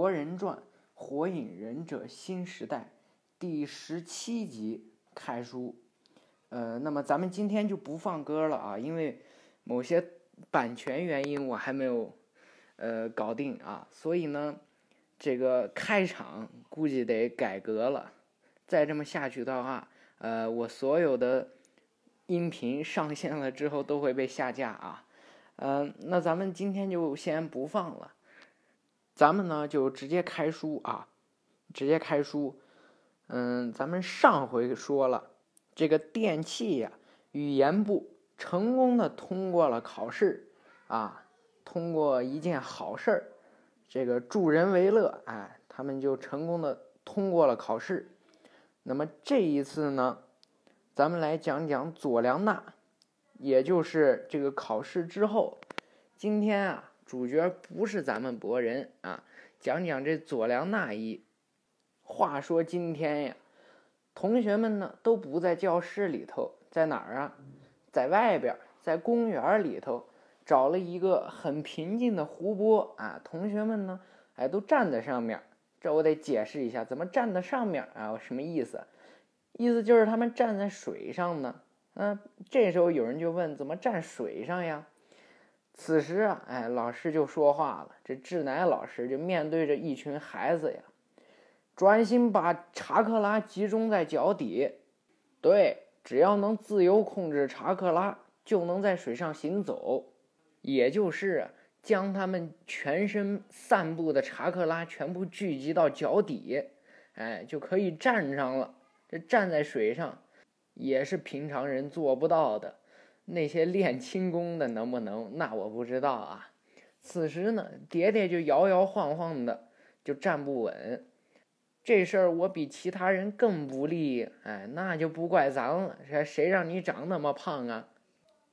博人传》《火影忍者新时代》第十七集开书。呃，那么咱们今天就不放歌了啊，因为某些版权原因我还没有呃搞定啊，所以呢，这个开场估计得改革了。再这么下去的话，呃，我所有的音频上线了之后都会被下架啊。嗯，那咱们今天就先不放了，咱们呢就直接开书啊，直接开书。嗯，咱们上回说了。这个电气呀，语言部成功的通过了考试，啊，通过一件好事儿，这个助人为乐，哎，他们就成功的通过了考试。那么这一次呢，咱们来讲讲佐良娜，也就是这个考试之后，今天啊，主角不是咱们博人啊，讲讲这佐良娜一。话说今天呀。同学们呢都不在教室里头，在哪儿啊？在外边，在公园里头找了一个很平静的湖泊啊。同学们呢，哎，都站在上面。这我得解释一下，怎么站在上面啊？什么意思？意思就是他们站在水上呢。嗯，这时候有人就问：怎么站水上呀？此时啊，哎，老师就说话了。这志乃老师就面对着一群孩子呀。专心把查克拉集中在脚底，对，只要能自由控制查克拉，就能在水上行走。也就是将他们全身散布的查克拉全部聚集到脚底，哎，就可以站上了。这站在水上，也是平常人做不到的。那些练轻功的能不能？那我不知道啊。此时呢，蝶蝶就摇摇晃晃的，就站不稳。这事儿我比其他人更不利，哎，那就不怪咱了。谁谁让你长那么胖啊？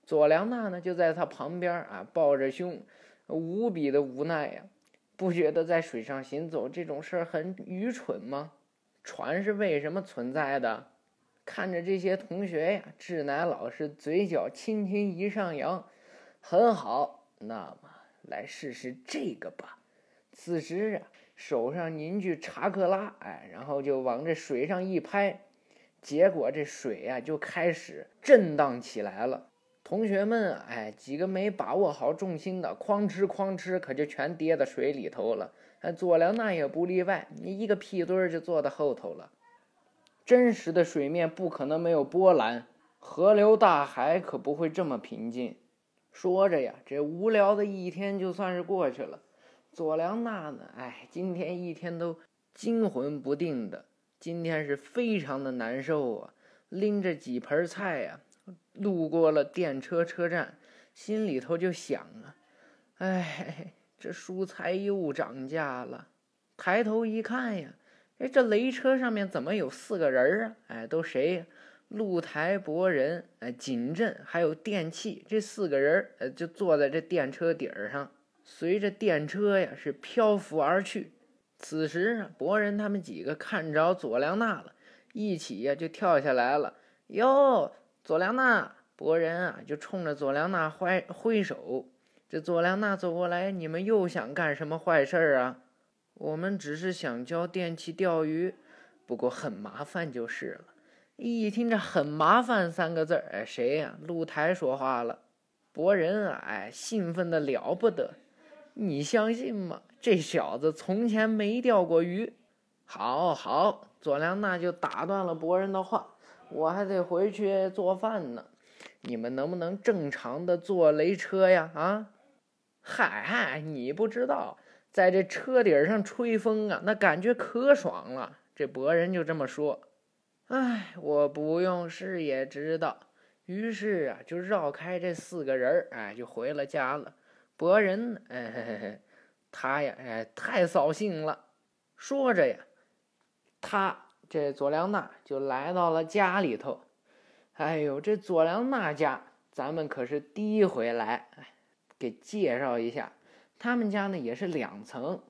左良娜呢，就在他旁边啊，抱着胸，无比的无奈呀。不觉得在水上行走这种事儿很愚蠢吗？船是为什么存在的？看着这些同学呀，志乃老师嘴角轻轻一上扬，很好，那么来试试这个吧。此时啊。手上凝聚查克拉，哎，然后就往这水上一拍，结果这水呀就开始震荡起来了。同学们，哎，几个没把握好重心的，哐哧哐哧，可就全跌到水里头了。哎，佐良那也不例外，你一个屁墩儿就坐在后头了。真实的水面不可能没有波澜，河流大海可不会这么平静。说着呀，这无聊的一天就算是过去了。佐良娜呢？哎，今天一天都惊魂不定的，今天是非常的难受啊！拎着几盆菜呀，路过了电车车站，心里头就想啊，哎，这蔬菜又涨价了。抬头一看呀，哎，这雷车上面怎么有四个人啊？哎，都谁呀？露台博人、哎，景镇还有电器这四个人，呃，就坐在这电车顶上。随着电车呀是漂浮而去，此时啊，博人他们几个看着佐良娜了，一起呀就跳下来了。哟，佐良娜，博人啊就冲着佐良娜挥挥手。这佐良娜走过来，你们又想干什么坏事啊？我们只是想教电器钓鱼，不过很麻烦就是了。一听这很麻烦三个字儿，哎，谁呀？露台说话了。博人啊，哎，兴奋的了不得。你相信吗？这小子从前没钓过鱼。好好，佐良娜就打断了博人的话。我还得回去做饭呢。你们能不能正常的坐雷车呀？啊？嗨嗨，你不知道，在这车顶上吹风啊，那感觉可爽了。这博人就这么说。哎，我不用试也知道。于是啊，就绕开这四个人哎，就回了家了。博人，哎嘿嘿嘿，他呀，哎，太扫兴了。说着呀，他这佐良娜就来到了家里头。哎呦，这佐良娜家，咱们可是第一回来，给介绍一下。他们家呢也是两层，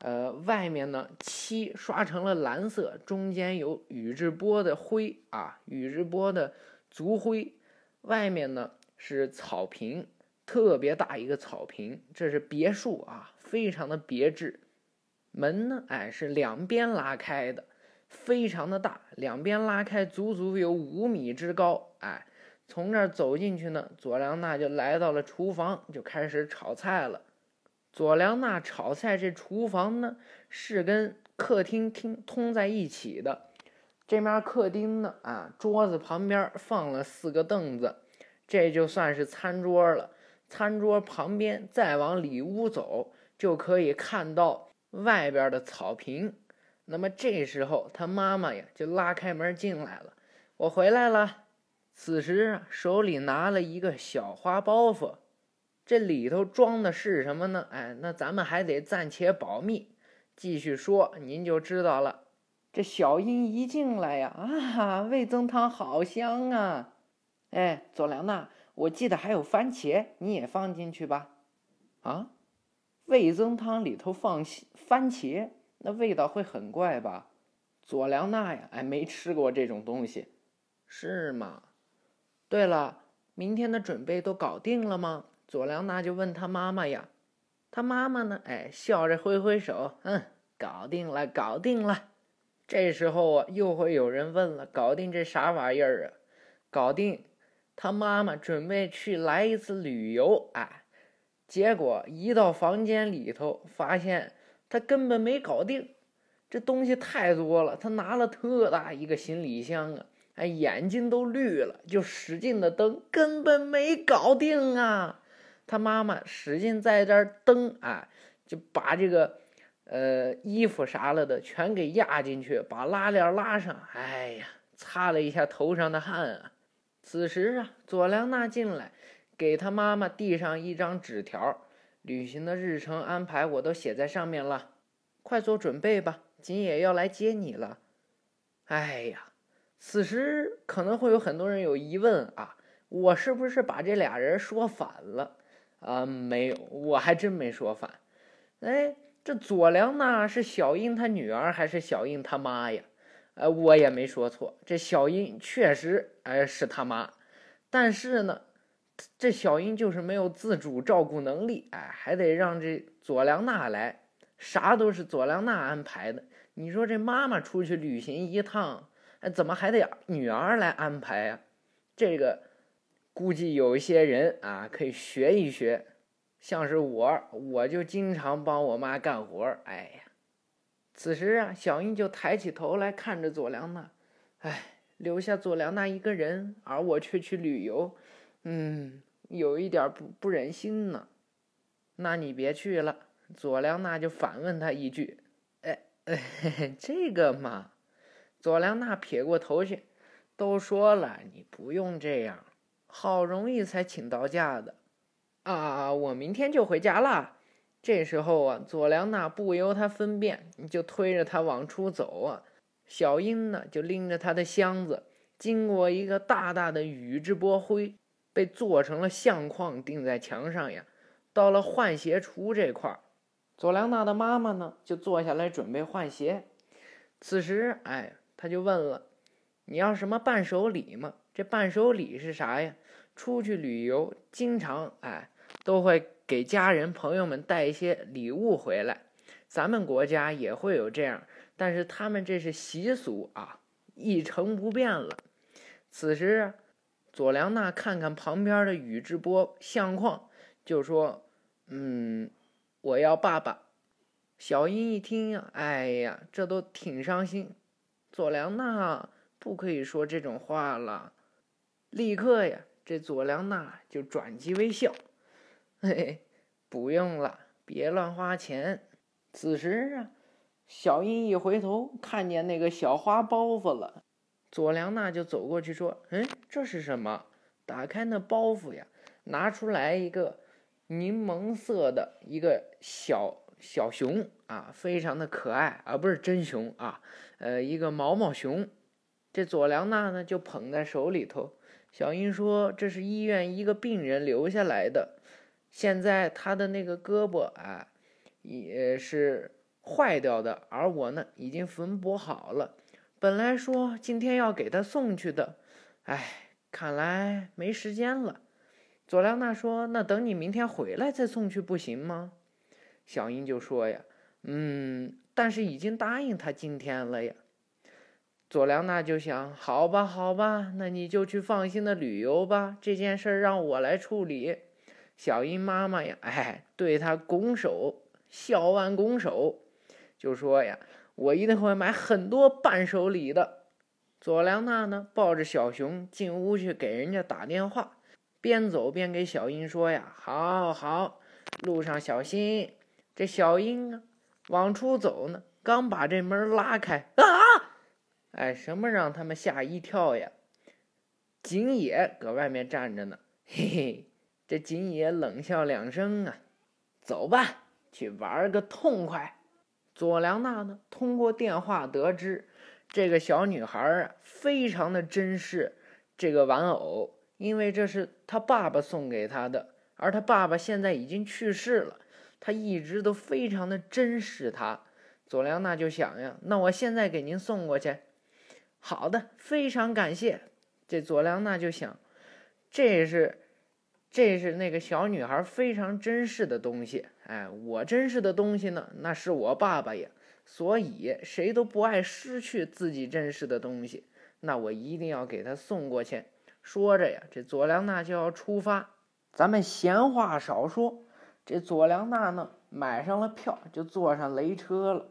呃，外面呢漆刷成了蓝色，中间有宇智波的灰啊，宇智波的族徽。外面呢是草坪。特别大一个草坪，这是别墅啊，非常的别致。门呢，哎，是两边拉开的，非常的大，两边拉开足足有五米之高，哎，从这儿走进去呢，佐良娜就来到了厨房，就开始炒菜了。佐良娜炒菜这厨房呢，是跟客厅厅通在一起的。这面客厅呢，啊，桌子旁边放了四个凳子，这就算是餐桌了。餐桌旁边再往里屋走，就可以看到。外边的草坪，那么这时候他妈妈呀就拉开门进来了。我回来了。此时，手里拿了一个小花包袱，这里头装的是什么呢？哎，那咱们还得暂且保密。继续说，您就知道了。这小英一进来呀，啊，味增汤好香啊！哎，佐良娜，我记得还有番茄，你也放进去吧。啊？味增汤里头放番茄，那味道会很怪吧？佐良娜呀，哎，没吃过这种东西，是吗？对了，明天的准备都搞定了吗？佐良娜就问他妈妈呀。他妈妈呢，哎，笑着挥挥手，嗯，搞定了，搞定了。这时候啊，又会有人问了，搞定这啥玩意儿啊？搞定，他妈妈准备去来一次旅游，哎。结果一到房间里头，发现他根本没搞定，这东西太多了。他拿了特大一个行李箱啊，哎，眼睛都绿了，就使劲的蹬，根本没搞定啊。他妈妈使劲在这儿蹬啊，就把这个呃衣服啥了的全给压进去，把拉链拉上。哎呀，擦了一下头上的汗啊。此时啊，佐良娜进来。给他妈妈递上一张纸条，旅行的日程安排我都写在上面了，快做准备吧，景野要来接你了。哎呀，此时可能会有很多人有疑问啊，我是不是把这俩人说反了？啊，没有，我还真没说反。哎，这左良娜是小英她女儿还是小英他妈呀？呃，我也没说错，这小英确实哎是他妈，但是呢。这小英就是没有自主照顾能力，哎，还得让这左良娜来，啥都是左良娜安排的。你说这妈妈出去旅行一趟，哎，怎么还得女儿来安排呀？这个估计有一些人啊可以学一学，像是我，我就经常帮我妈干活。哎呀，此时啊，小英就抬起头来看着佐良娜，哎，留下佐良娜一个人，而我却去旅游。嗯，有一点不不忍心呢。那你别去了。佐良娜就反问他一句：“哎哎，这个嘛。”佐良娜撇过头去，都说了，你不用这样。好容易才请到假的，啊，我明天就回家了。这时候啊，佐良娜不由他分辨，就推着他往出走啊。小英呢，就拎着他的箱子，经过一个大大的宇智波灰。被做成了相框，钉在墙上呀。到了换鞋橱这块儿，佐良娜的妈妈呢就坐下来准备换鞋。此时，哎，他就问了：“你要什么伴手礼吗？”这伴手礼是啥呀？出去旅游，经常哎都会给家人朋友们带一些礼物回来。咱们国家也会有这样，但是他们这是习俗啊，一成不变了。此时。佐良娜看看旁边的宇智波相框，就说：“嗯，我要爸爸。”小英一听，哎呀，这都挺伤心。佐良娜不可以说这种话了。立刻呀，这佐良娜就转机微笑：“嘿嘿，不用了，别乱花钱。”此时啊，小英一回头，看见那个小花包袱了。佐良娜就走过去说：“嗯，这是什么？”打开那包袱呀，拿出来一个柠檬色的一个小小熊啊，非常的可爱，而不是真熊啊，呃，一个毛毛熊。这佐良娜呢就捧在手里头。小英说：“这是医院一个病人留下来的，现在他的那个胳膊啊也是坏掉的，而我呢已经缝补好了。”本来说今天要给他送去的，哎，看来没时间了。佐良娜说：“那等你明天回来再送去不行吗？”小英就说：“呀，嗯，但是已经答应他今天了呀。佐良娜就想，好吧，好吧，那你就去放心的旅游吧，这件事让我来处理。小樱妈妈呀，哎，对他拱手，笑完拱手，就说呀，我一定会买很多伴手礼的。佐良娜呢，抱着小熊进屋去给人家打电话，边走边给小樱说呀，好好，路上小心。这小樱啊，往出走呢，刚把这门拉开，啊！哎，什么让他们吓一跳呀？景野搁外面站着呢，嘿嘿，这景野冷笑两声啊，走吧，去玩个痛快。佐良娜呢，通过电话得知，这个小女孩啊，非常的珍视这个玩偶，因为这是她爸爸送给她的，而她爸爸现在已经去世了，她一直都非常的珍视她。佐良娜就想呀，那我现在给您送过去。好的，非常感谢。这佐良娜就想，这是，这是那个小女孩非常珍视的东西。哎，我珍视的东西呢，那是我爸爸呀。所以谁都不爱失去自己珍视的东西。那我一定要给他送过去。说着呀，这佐良娜就要出发。咱们闲话少说，这佐良娜呢，买上了票，就坐上雷车了。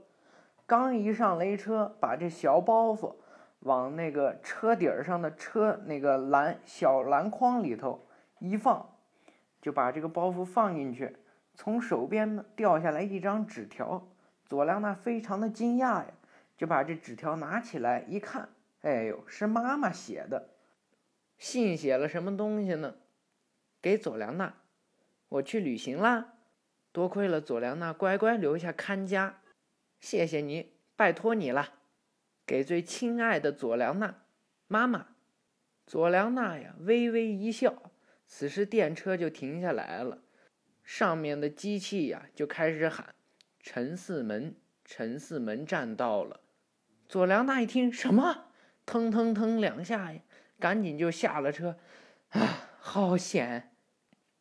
刚一上雷车，把这小包袱。往那个车顶上的车那个篮小篮筐里头一放，就把这个包袱放进去。从手边呢掉下来一张纸条，佐良娜非常的惊讶呀，就把这纸条拿起来一看，哎呦，是妈妈写的。信写了什么东西呢？给佐良娜，我去旅行啦，多亏了佐良娜乖乖留下看家，谢谢你，拜托你了。给最亲爱的佐良娜，妈妈，佐良娜呀，微微一笑。此时电车就停下来了，上面的机器呀就开始喊：“陈四门，陈四门站到了。”佐良娜一听什么，腾腾腾两下呀，赶紧就下了车。啊，好险！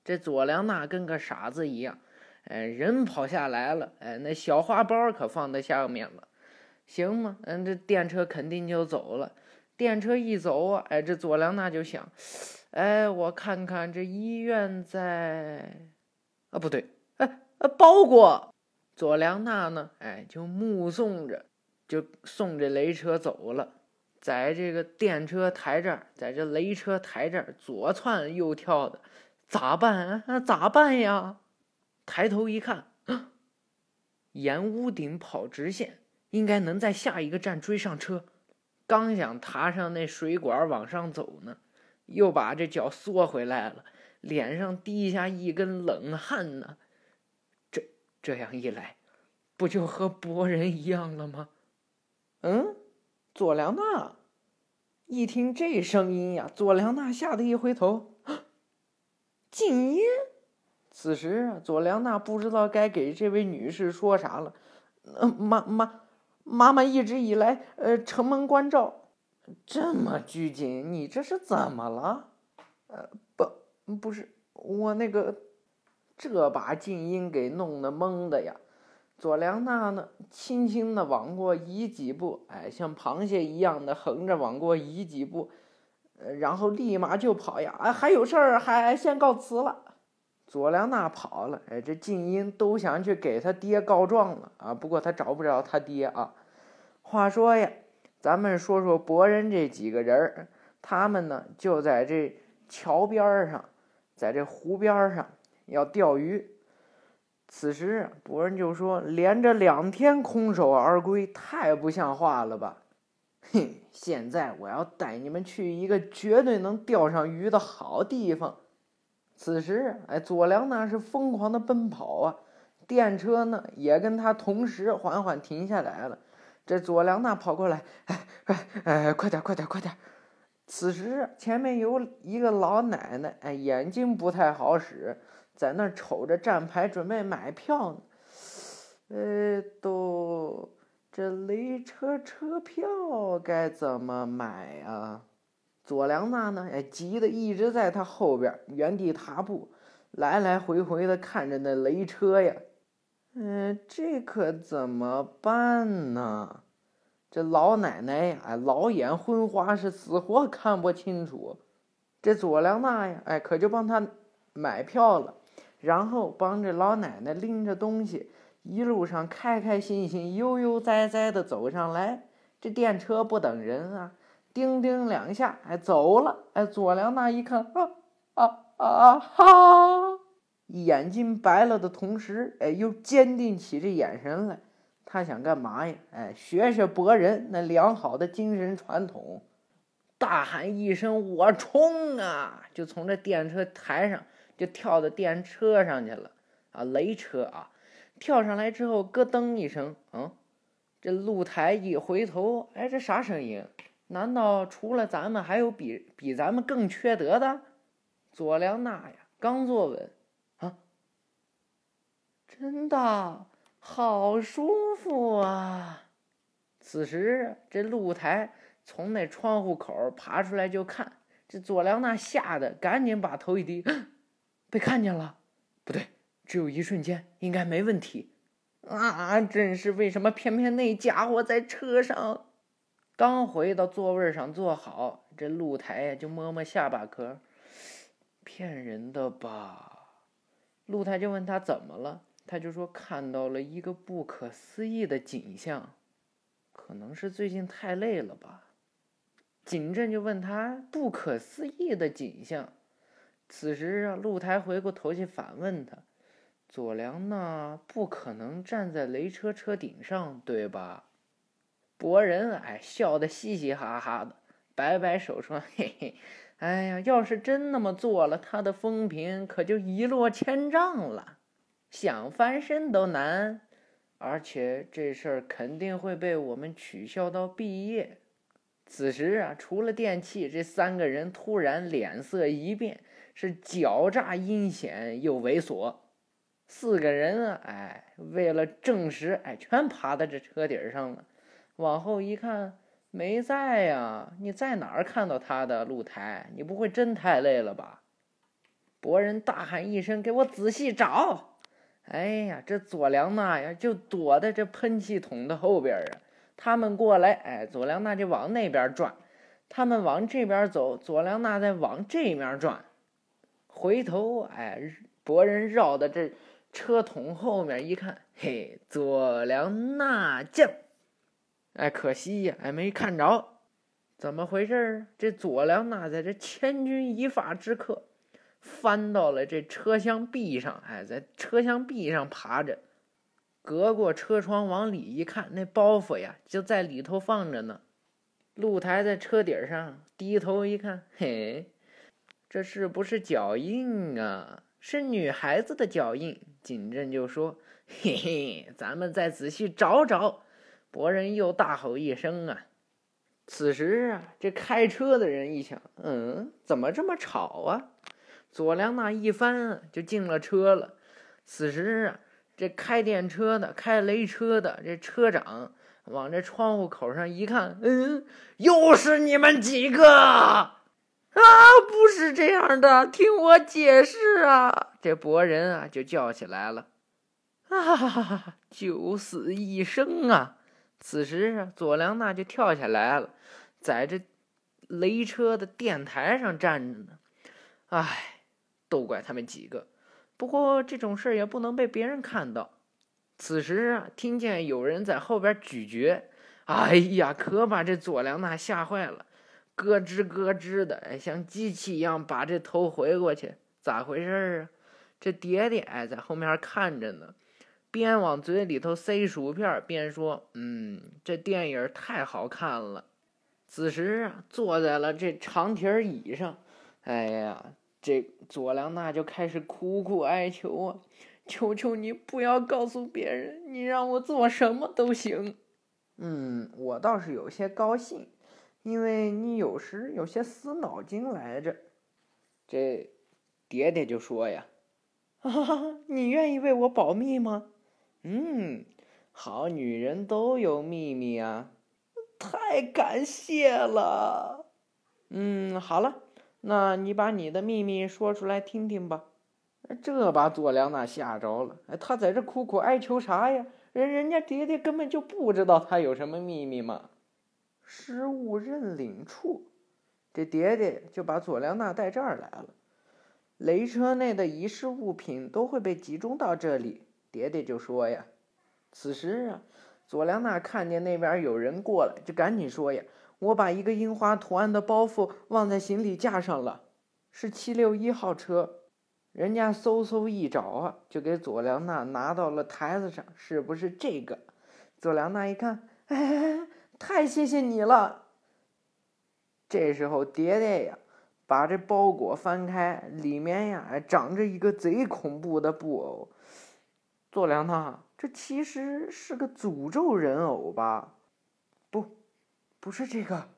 这佐良娜跟个傻子一样，哎，人跑下来了，哎，那小花包可放在下面了。行吗？嗯，这电车肯定就走了。电车一走，哎，这佐良娜就想，哎，我看看这医院在，啊，不对，哎，包裹。佐良娜呢，哎，就目送着，就送这雷车走了。在这个电车台这儿，在这雷车台这儿左窜右跳的，咋办？啊，咋办呀？抬头一看，沿屋顶跑直线。应该能在下一个站追上车，刚想爬上那水管往上走呢，又把这脚缩回来了，脸上滴下一根冷汗呢。这这样一来，不就和博人一样了吗？嗯，佐良娜一听这声音呀，佐良娜吓得一回头，静音。此时啊，佐良娜不知道该给这位女士说啥了。妈妈。妈妈一直以来，呃，城门关照，这么拘谨，你这是怎么了？呃，不，不是我那个，这把静音给弄得懵的呀。佐良娜呢，轻轻的往过移几步，哎，像螃蟹一样的横着往过移几步，呃，然后立马就跑呀，啊，还有事儿，还先告辞了。佐良娜跑了，哎，这静音都想去给他爹告状了啊！不过他找不着他爹啊。话说呀，咱们说说博人这几个人儿，他们呢就在这桥边上，在这湖边上要钓鱼。此时博人就说：“连着两天空手而归，太不像话了吧？”哼，现在我要带你们去一个绝对能钓上鱼的好地方。此时，哎，佐良那是疯狂的奔跑啊，电车呢也跟他同时缓缓停下来了。这佐良娜跑过来，哎哎哎，快点快点快点！此时前面有一个老奶奶，哎，眼睛不太好使，在那瞅着站牌准备买票呢。呃，都这雷车车票该怎么买啊？佐良娜呢？哎，急得一直在他后边原地踏步，来来回回的看着那雷车呀。嗯，这可怎么办呢？这老奶奶呀，哎，老眼昏花，是死活看不清楚。这左良娜呀，哎，可就帮他买票了，然后帮着老奶奶拎着东西，一路上开开心心、悠悠哉哉的走上来。这电车不等人啊，叮叮两下，哎，走了。哎，左良娜一看，啊啊啊哈！眼睛白了的同时，哎，又坚定起这眼神来。他想干嘛呀？哎，学学博人那良好的精神传统，大喊一声：“我冲啊！”就从这电车台上就跳到电车上去了。啊，雷车啊！跳上来之后，咯噔一声，嗯，这露台一回头，哎，这啥声音？难道除了咱们，还有比比咱们更缺德的？左良娜呀，刚坐稳。真的好舒服啊！此时，这露台从那窗户口爬出来就看，这左良娜吓得赶紧把头一低，被看见了。不对，只有一瞬间，应该没问题。啊，真是为什么偏偏那家伙在车上？刚回到座位上坐好，这露台呀就摸摸下巴壳，骗人的吧？露台就问他怎么了。他就说看到了一个不可思议的景象，可能是最近太累了吧。景镇就问他不可思议的景象。此时啊，露台回过头去反问他：“左良呢不可能站在雷车车顶上，对吧？”博人哎笑得嘻嘻哈哈的，摆摆手说：“嘿嘿，哎呀，要是真那么做了，他的风评可就一落千丈了。”想翻身都难，而且这事儿肯定会被我们取消到毕业。此时啊，除了电器，这三个人突然脸色一变，是狡诈阴险又猥琐。四个人啊，哎，为了证实，哎，全爬到这车顶上了。往后一看，没在呀！你在哪儿看到他的露台？你不会真太累了吧？博人大喊一声：“给我仔细找！”哎呀，这左良娜呀，就躲在这喷气筒的后边啊。他们过来，哎，左良娜就往那边转；他们往这边走，左良娜再往这面转。回头，哎，博人绕到这车筒后面一看，嘿，左良娜见。哎，可惜呀，哎，没看着。怎么回事这左良娜在这千钧一发之刻。翻到了这车厢壁上，哎，在车厢壁上爬着，隔过车窗往里一看，那包袱呀就在里头放着呢。露台在车顶上，低头一看，嘿，这是不是脚印啊？是女孩子的脚印。景镇就说：“嘿嘿，咱们再仔细找找。”博人又大吼一声啊！此时啊，这开车的人一想，嗯，怎么这么吵啊？左良娜一翻就进了车了。此时啊，这开电车的、开雷车的这车长往这窗户口上一看，嗯，又是你们几个啊？不是这样的，听我解释啊！这博人啊就叫起来了，啊，九死一生啊！此时啊，左良娜就跳下来了，在这雷车的电台上站着呢。唉。都怪他们几个，不过这种事儿也不能被别人看到。此时啊，听见有人在后边咀嚼，哎呀，可把这左良娜吓坏了，咯吱咯吱的，像机器一样把这头回过去。咋回事啊？这爹爹哎在后面看着呢，边往嘴里头塞薯片，边说：“嗯，这电影太好看了。”此时啊，坐在了这长条椅上，哎呀。这佐良娜就开始苦苦哀求啊，求求你不要告诉别人，你让我做什么都行。嗯，我倒是有些高兴，因为你有时有些死脑筋来着。这爹爹就说呀：“哈哈，你愿意为我保密吗？”嗯，好女人都有秘密啊。太感谢了。嗯，好了。那你把你的秘密说出来听听吧。这把左良娜吓着了。哎，他在这苦苦哀求啥呀？人人家爹爹根本就不知道他有什么秘密嘛。失物认领处，这爹爹就把左良娜带这儿来了。雷车内的遗失物品都会被集中到这里。爹爹就说呀。此时啊，左良娜看见那边有人过来，就赶紧说呀：“我把一个樱花图案的包袱忘在行李架上了，是七六一号车。”人家嗖嗖一找啊，就给左良娜拿到了台子上，是不是这个？左良娜一看，哎，太谢谢你了。这时候，爹爹呀，把这包裹翻开，里面呀，长着一个贼恐怖的布偶。左良娜，这其实是个诅咒人偶吧？不，是这个，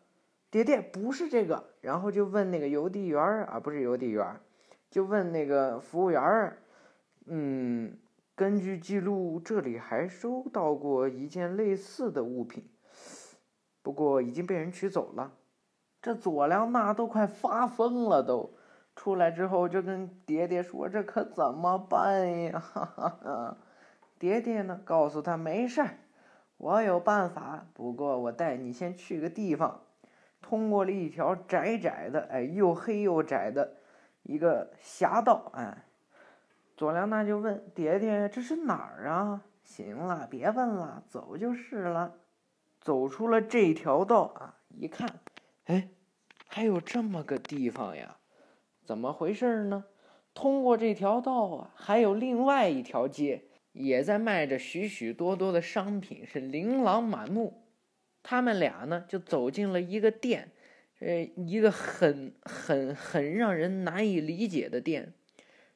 爹爹不是这个。然后就问那个邮递员啊，不是邮递员。就问那个服务员，嗯，根据记录，这里还收到过一件类似的物品，不过已经被人取走了。这左良娜都快发疯了，都出来之后就跟爹爹说：“这可怎么办呀？”哈哈爹爹呢，告诉他没事儿，我有办法。不过我带你先去个地方，通过了一条窄窄的，哎，又黑又窄的。一个狭道，哎，左良娜就问爹爹：“这是哪儿啊？”行了，别问了，走就是了。走出了这条道啊，一看，哎，还有这么个地方呀？怎么回事呢？通过这条道啊，还有另外一条街，也在卖着许许多多的商品，是琳琅满目。他们俩呢，就走进了一个店。呃，一个很很很让人难以理解的店，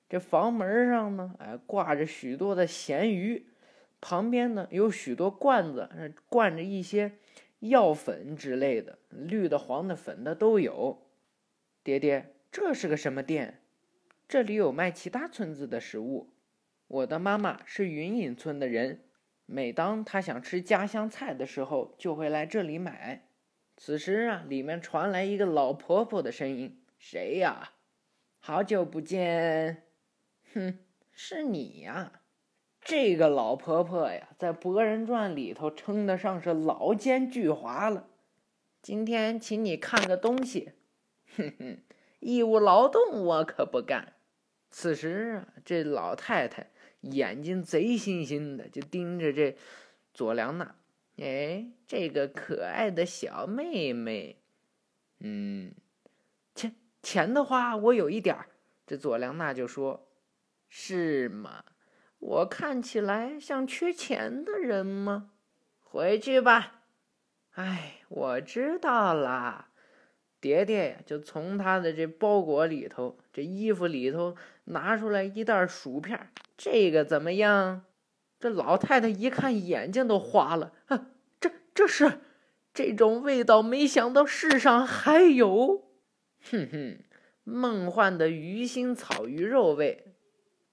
这房门上呢，哎，挂着许多的咸鱼，旁边呢有许多罐子，灌着一些药粉之类的，绿的、黄的、粉的都有。爹爹，这是个什么店？这里有卖其他村子的食物。我的妈妈是云隐村的人，每当她想吃家乡菜的时候，就会来这里买。此时啊，里面传来一个老婆婆的声音：“谁呀？好久不见。”“哼，是你呀。”这个老婆婆呀，在《博人传》里头称得上是老奸巨猾了。今天请你看个东西，哼哼，义务劳动我可不干。此时啊，这老太太眼睛贼星星的，就盯着这左良娜。哎，这个可爱的小妹妹，嗯，钱钱的话，我有一点儿。这左良娜就说：“是吗？我看起来像缺钱的人吗？回去吧。”哎，我知道啦。爹爹，就从他的这包裹里头、这衣服里头拿出来一袋薯片。这个怎么样？这老太太一看，眼睛都花了。哼，这这是这种味道，没想到世上还有。哼哼，梦幻的鱼腥草鱼肉味，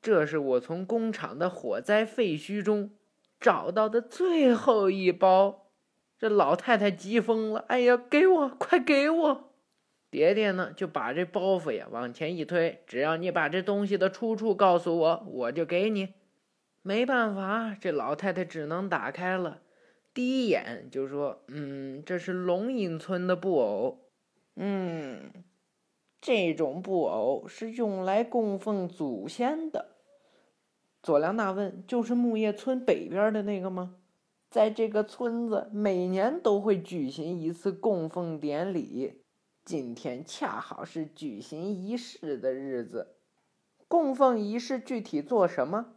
这是我从工厂的火灾废墟中找到的最后一包。这老太太急疯了，哎呀，给我，快给我！爹爹呢，就把这包袱呀往前一推，只要你把这东西的出处告诉我，我就给你。没办法，这老太太只能打开了。第一眼就说：“嗯，这是龙隐村的布偶。嗯，这种布偶是用来供奉祖先的。”左良娜问：“就是木叶村北边的那个吗？”在这个村子，每年都会举行一次供奉典礼。今天恰好是举行仪式的日子。供奉仪式具体做什么？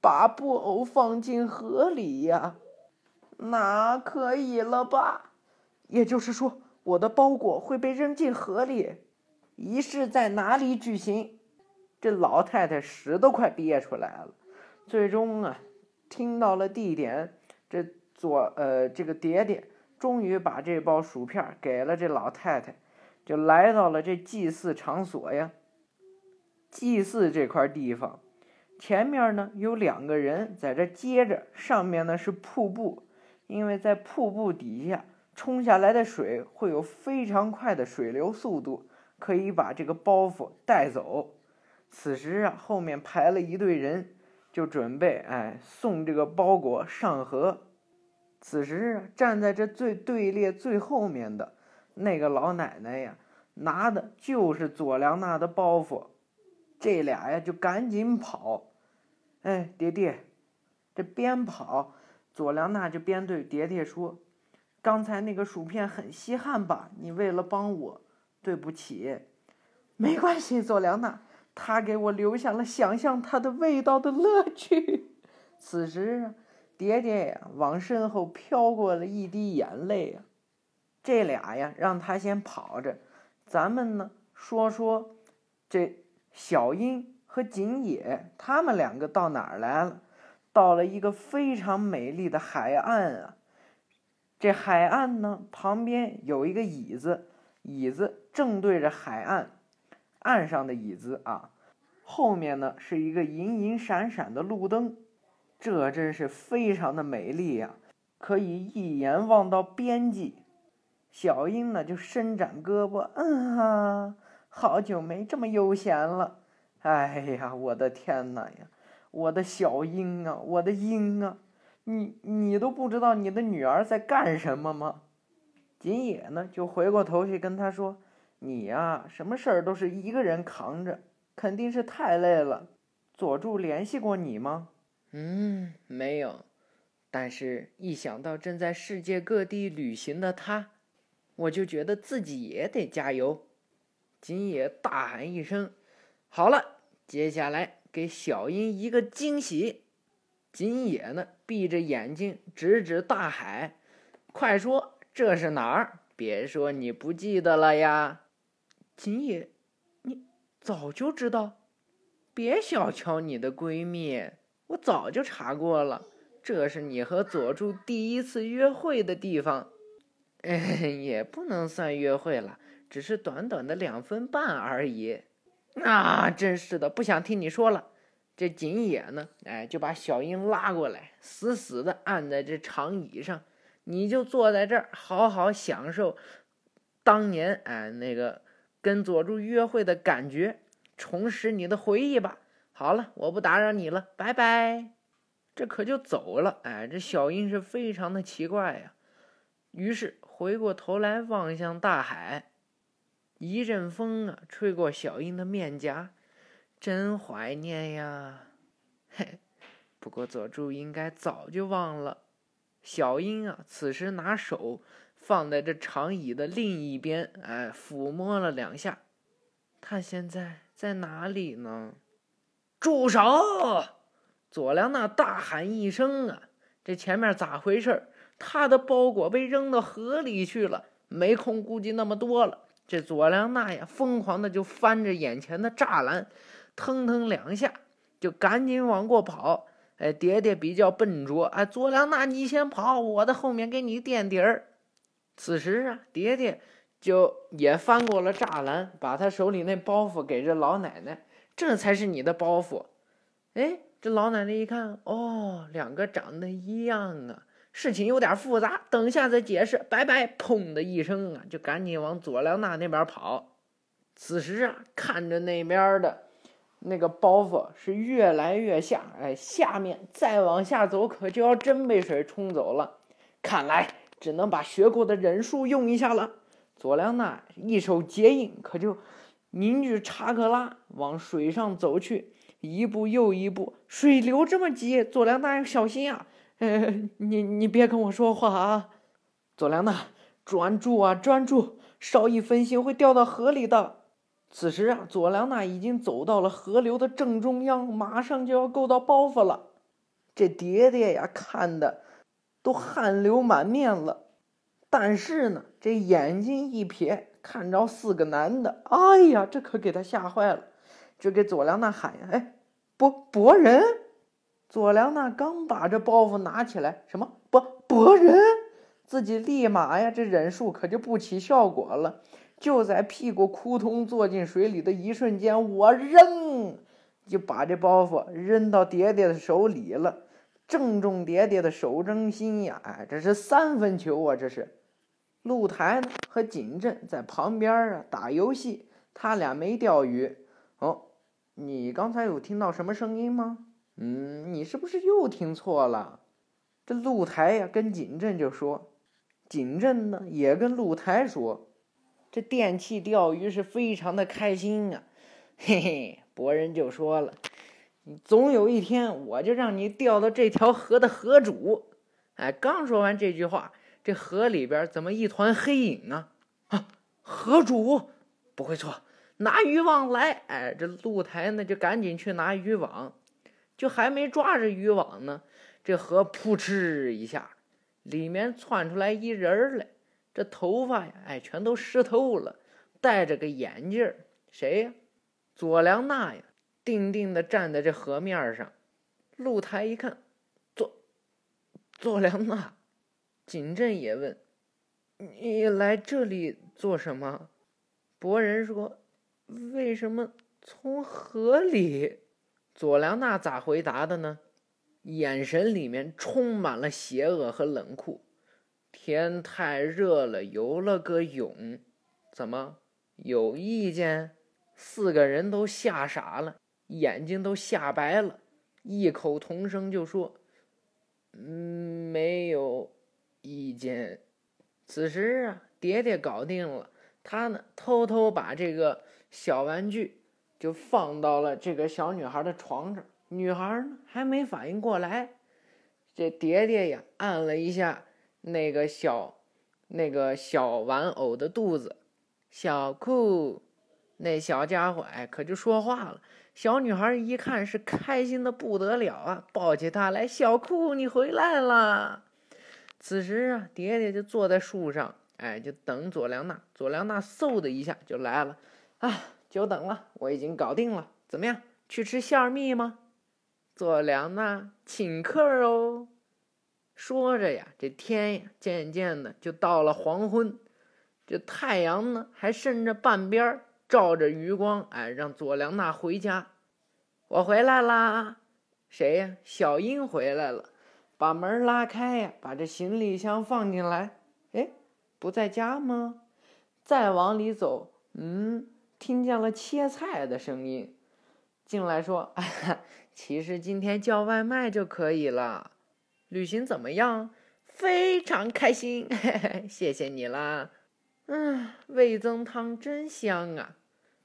把布偶放进河里呀，那可以了吧？也就是说，我的包裹会被扔进河里。仪式在哪里举行？这老太太屎都快憋出来了。最终啊，听到了地点，这左呃这个爹爹终于把这包薯片给了这老太太，就来到了这祭祀场所呀。祭祀这块地方。前面呢有两个人在这接着，上面呢是瀑布，因为在瀑布底下冲下来的水会有非常快的水流速度，可以把这个包袱带走。此时啊，后面排了一队人，就准备哎送这个包裹上河。此时啊，站在这最队列最后面的那个老奶奶呀，拿的就是左良娜的包袱。这俩呀，就赶紧跑。哎，爹爹，这边跑，左良娜就边对爹爹说：“刚才那个薯片很稀罕吧？你为了帮我，对不起。没关系，左良娜，他给我留下了想象它的味道的乐趣。”此时啊。爹爹呀，往身后飘过了一滴眼泪呀。这俩呀，让他先跑着，咱们呢说说这小英和景野，他们两个到哪儿来了？到了一个非常美丽的海岸啊。这海岸呢，旁边有一个椅子，椅子正对着海岸，岸上的椅子啊，后面呢是一个银银闪闪的路灯。这真是非常的美丽呀，可以一眼望到边际。小英呢就伸展胳膊，嗯哈，好久没这么悠闲了。哎呀，我的天呐呀，我的小英啊，我的英啊，你你都不知道你的女儿在干什么吗？锦野呢就回过头去跟他说：“你呀，什么事儿都是一个人扛着，肯定是太累了。佐助联系过你吗？”嗯，没有，但是一想到正在世界各地旅行的他，我就觉得自己也得加油。金野大喊一声：“好了，接下来给小樱一个惊喜。”金野呢，闭着眼睛指指大海：“快说，这是哪儿？别说你不记得了呀！”金野，你早就知道，别小瞧你的闺蜜。我早就查过了，这是你和佐助第一次约会的地方，哎 也不能算约会了，只是短短的两分半而已。啊，真是的，不想听你说了。这锦野呢，哎，就把小樱拉过来，死死的按在这长椅上，你就坐在这儿，好好享受当年哎那个跟佐助约会的感觉，重拾你的回忆吧。好了，我不打扰你了，拜拜。这可就走了。哎，这小樱是非常的奇怪呀。于是回过头来望向大海，一阵风啊，吹过小樱的面颊，真怀念呀。嘿，不过佐助应该早就忘了。小樱啊，此时拿手放在这长椅的另一边，哎，抚摸了两下。他现在在哪里呢？住手！佐良娜大喊一声：“啊，这前面咋回事？他的包裹被扔到河里去了，没空顾及那么多了。”这佐良娜呀，疯狂的就翻着眼前的栅栏，腾腾两下就赶紧往过跑。哎，蝶蝶比较笨拙，哎，佐良娜你先跑，我在后面给你垫底儿。此时啊，蝶蝶就也翻过了栅栏，把他手里那包袱给这老奶奶。这才是你的包袱，哎，这老奶奶一看，哦，两个长得一样啊，事情有点复杂，等下再解释，拜拜！砰的一声啊，就赶紧往佐良娜那边跑。此时啊，看着那边的那个包袱是越来越下，哎，下面再往下走，可就要真被水冲走了。看来只能把学过的忍术用一下了。佐良娜一手结印，可就。凝聚查克拉往水上走去，一步又一步，水流这么急，佐良娜要小心啊！呃，你你别跟我说话啊，佐良娜，专注啊，专注，稍一分心会掉到河里的。此时啊，佐良娜已经走到了河流的正中央，马上就要够到包袱了。这爹爹呀，看的都汗流满面了，但是呢，这眼睛一瞥。看着四个男的，哎呀，这可给他吓坏了，就给佐良娜喊呀：“哎，博博人！”佐良娜刚把这包袱拿起来，什么博博人？自己立马呀，这忍术可就不起效果了。就在屁股扑通坐进水里的一瞬间，我扔就把这包袱扔到爹爹的手里了，正中爹爹的手中心呀！哎，这是三分球啊，这是。露台和景镇在旁边啊打游戏，他俩没钓鱼。哦，你刚才有听到什么声音吗？嗯，你是不是又听错了？这露台呀，跟景镇就说，景镇呢也跟露台说，这电器钓鱼是非常的开心啊，嘿嘿，博人就说了，总有一天我就让你钓到这条河的河主。哎，刚说完这句话，这河里边怎么一团黑影啊？啊，河主不会错。拿渔网来，哎，这露台呢就赶紧去拿渔网，就还没抓着渔网呢，这河扑哧一下，里面窜出来一人来，这头发呀，哎，全都湿透了，戴着个眼镜谁呀？左良娜呀，定定的站在这河面上。露台一看，左左良娜，景镇也问：“你来这里做什么？”博人说。为什么从河里？佐良娜咋回答的呢？眼神里面充满了邪恶和冷酷。天太热了，游了个泳，怎么有意见？四个人都吓傻了，眼睛都吓白了，异口同声就说：“嗯，没有意见。”此时啊，蝶蝶搞定了，他呢，偷偷把这个。小玩具就放到了这个小女孩的床上，女孩呢还没反应过来，这蝶蝶呀按了一下那个小那个小玩偶的肚子，小酷，那小家伙哎可就说话了。小女孩一看是开心的不得了啊，抱起他来，小酷你回来了。此时啊，爹爹就坐在树上，哎，就等佐良娜。佐良娜嗖的一下就来了。啊，久等了，我已经搞定了。怎么样，去吃馅蜜吗？佐良娜请客哦。说着呀，这天呀，渐渐的就到了黄昏，这太阳呢，还渗着半边照着余光，哎，让佐良娜回家。我回来啦。谁呀？小樱回来了。把门拉开呀，把这行李箱放进来。哎，不在家吗？再往里走，嗯。听见了切菜的声音，进来说：“ 其实今天叫外卖就可以了。旅行怎么样？非常开心，嘿 嘿谢谢你啦。嗯，味增汤真香啊。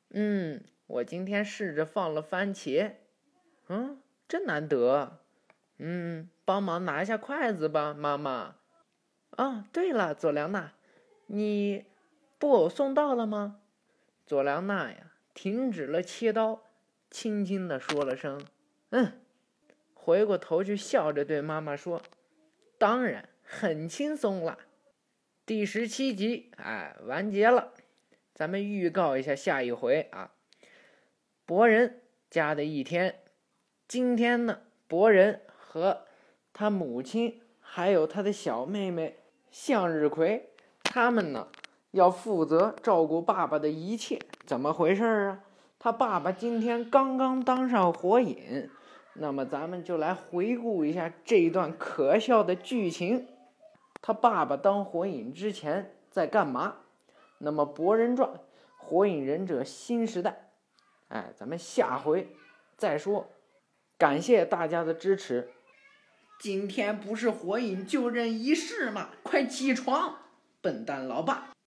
嗯，我今天试着放了番茄。嗯，真难得。嗯，帮忙拿一下筷子吧，妈妈。哦，对了，佐良娜，你布偶送到了吗？”佐良娜呀，停止了切刀，轻轻的说了声“嗯”，回过头去笑着对妈妈说：“当然，很轻松了。”第十七集，哎，完结了。咱们预告一下下一回啊。博人家的一天，今天呢，博人和他母亲还有他的小妹妹向日葵，他们呢。要负责照顾爸爸的一切，怎么回事啊？他爸爸今天刚刚当上火影，那么咱们就来回顾一下这一段可笑的剧情。他爸爸当火影之前在干嘛？那么《博人传》《火影忍者新时代》，哎，咱们下回再说。感谢大家的支持。今天不是火影就任仪式吗？快起床，笨蛋老爸！